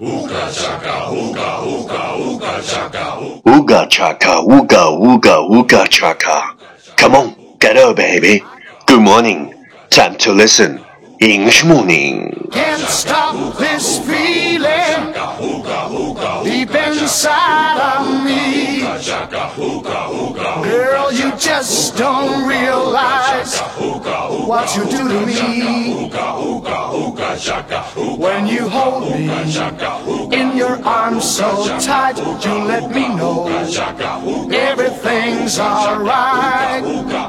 Ooga chaka, ooga, ooga, ooga chaka, ooga. Ooga chaka, ooga, ooga, ooga chaka. Come on, get up, baby. Good morning. Time to listen. English morning. Can't stop this feeling inside of me. Girl, you just don't realize what you do to me. When you hold me in your arms so tight, you let me know everything's alright.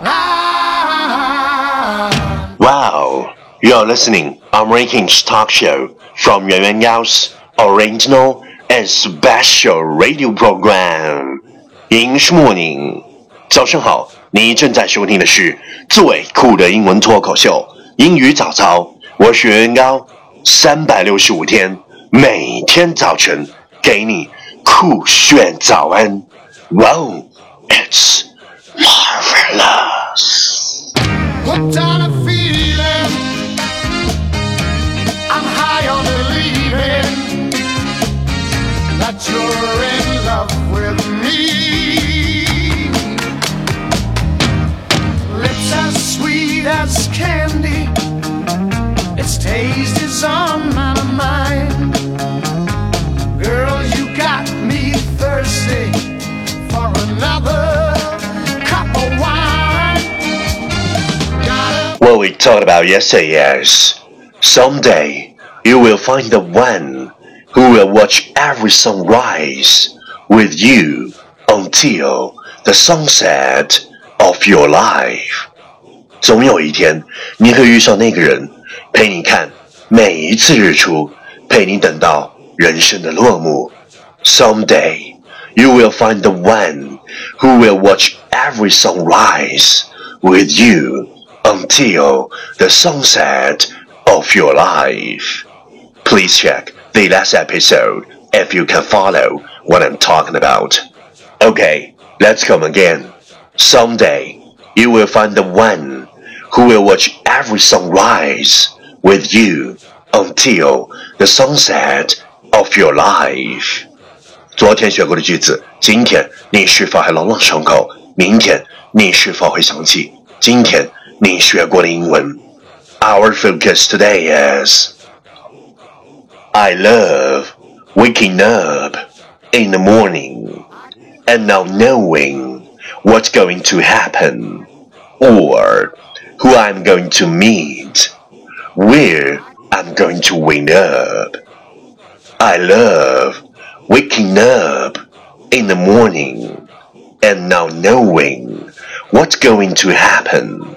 Ah. Wow, you're listening I'm American's talk show from Yuan Yuan Gao's original and special radio program. English morning. 早上好，你正在收听的是最酷的英文脱口秀——英语早操。我是袁高，三百六十五天，每天早晨给你酷炫早安。Wow, it's marvelous. Gotta What we talked about yesterday is someday you will find the one who will watch every sunrise with you until the sunset of your life. 总有一天，你会遇上那个人，陪你看每一次日出，陪你等到人生的落幕。Someday you will find the one who will watch every sunrise with you until the sunset of your life. Please check the last episode if you can follow what I'm talking about. Okay, let's come again. Someday you will find the one who will watch every sunrise with you until the sunset of your life. 昨天学过的句子，今天你是否还朗朗上口？明天你是否会想起今天 你学过的英文？Our focus today is I love waking up in the morning and not knowing what's going to happen or who I'm going to meet, where I'm going to wake up. I love waking up in the morning and not knowing what's going to happen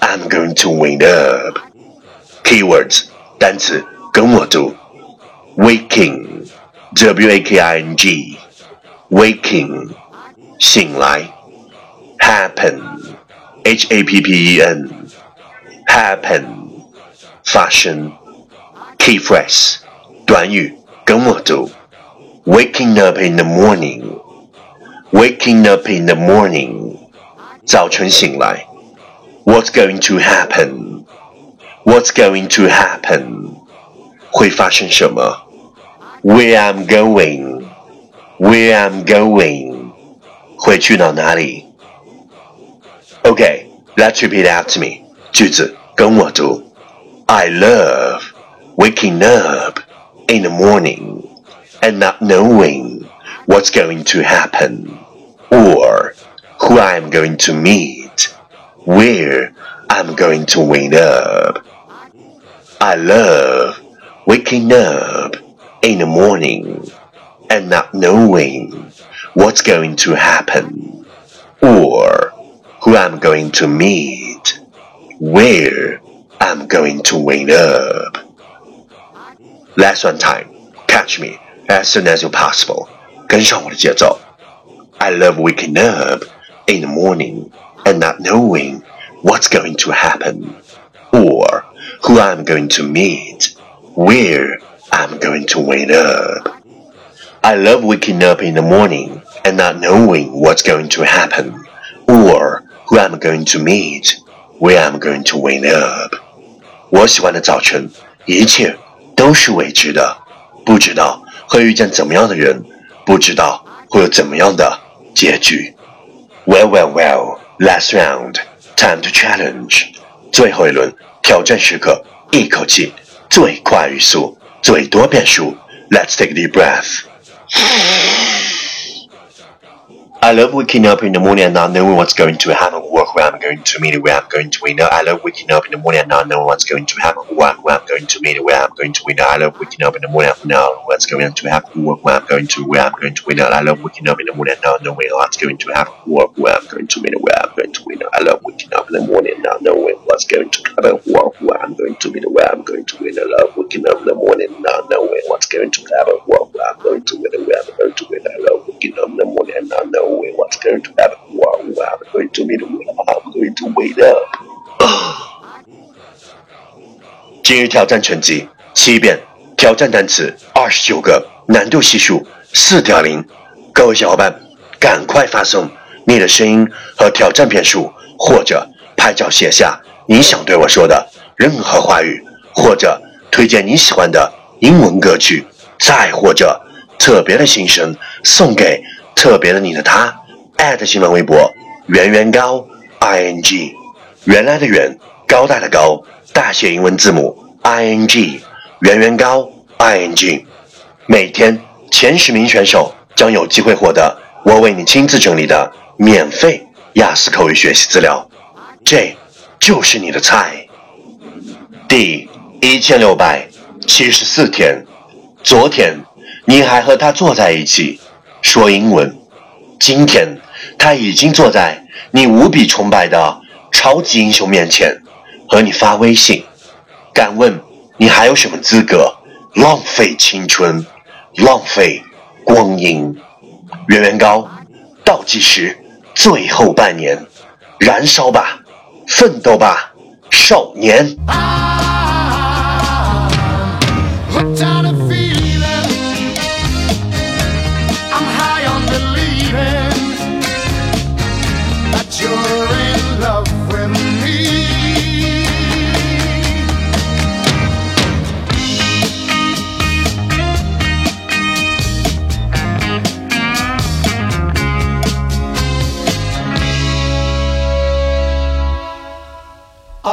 I'm going to wake up. Keywords 单词跟我读，waking w a k i n g waking 醒来，happen h a p p e n happen 发生，key phrase 短语跟我读，waking up in the morning waking up in the morning 早晨醒来 ，what's going to happen what's going to happen 会发生什么？Where I'm going, where I'm going，会去到哪里？Okay, let's repeat after me. 句子跟我读。I love waking up in the morning and not knowing what's going to happen or who I'm going to meet, where I'm going to wake up. I love waking up in the morning and not knowing what's going to happen or who I'm going to meet, where I'm going to wake up. Last one time, catch me as soon as you possible，跟上我的节奏。I love waking up in the morning and not knowing what's going to happen or who I'm going to meet, where I'm going to wake up. I love waking up in the morning and not knowing what's going to happen or who I'm going to meet, where I'm going to wake up. 我喜欢的早晨，一切都是未知的，不知道会遇见怎么样的人，不知道会有怎么样的结局。Well, well, well. Last round, time to challenge. 最后一轮挑战时刻，一口气，最快语速，最多变数。Let's take a deep breath. I love waking up in the morning and not knowing what's going to happen, or who I'm going to meet, where I'm going to win. I love waking up in the morning and not knowing what's going to happen, who I'm, I'm going to meet, where I'm going to win. I love waking up in the morning and not knowing what's going to happen, or who I'm going to, where I'm going to win. I love waking up in the morning and not knowing what's going to happen, or who I'm going to meet, where I'm going to win. I love waking up in the morning and not knowing what's going to happen, or who I'm going to meet, where I'm going to win. I love waking up in the morning and not knowing what's going to happen, or who I'm going to meet, where I'm going to win. 今日挑战成绩七遍，挑战单词二十九个，难度系数四点零。各位小伙伴，赶快发送你的声音和挑战片数，或者拍照写下你想对我说的任何话语，或者推荐你喜欢的英文歌曲，再或者特别的心声送给特别的你的他。艾特新浪微博圆圆高 i n g，原来的圆，高大的高，大写英文字母 i n g，圆圆高 i n g。每天前十名选手将有机会获得我为你亲自整理的免费雅思口语学习资料，这就是你的菜。第一千六百七十四天，昨天你还和他坐在一起说英文，今天他已经坐在你无比崇拜的超级英雄面前，和你发微信。敢问你还有什么资格浪费青春，浪费光阴？圆圆高，倒计时最后半年，燃烧吧，奋斗吧，少年！Hooked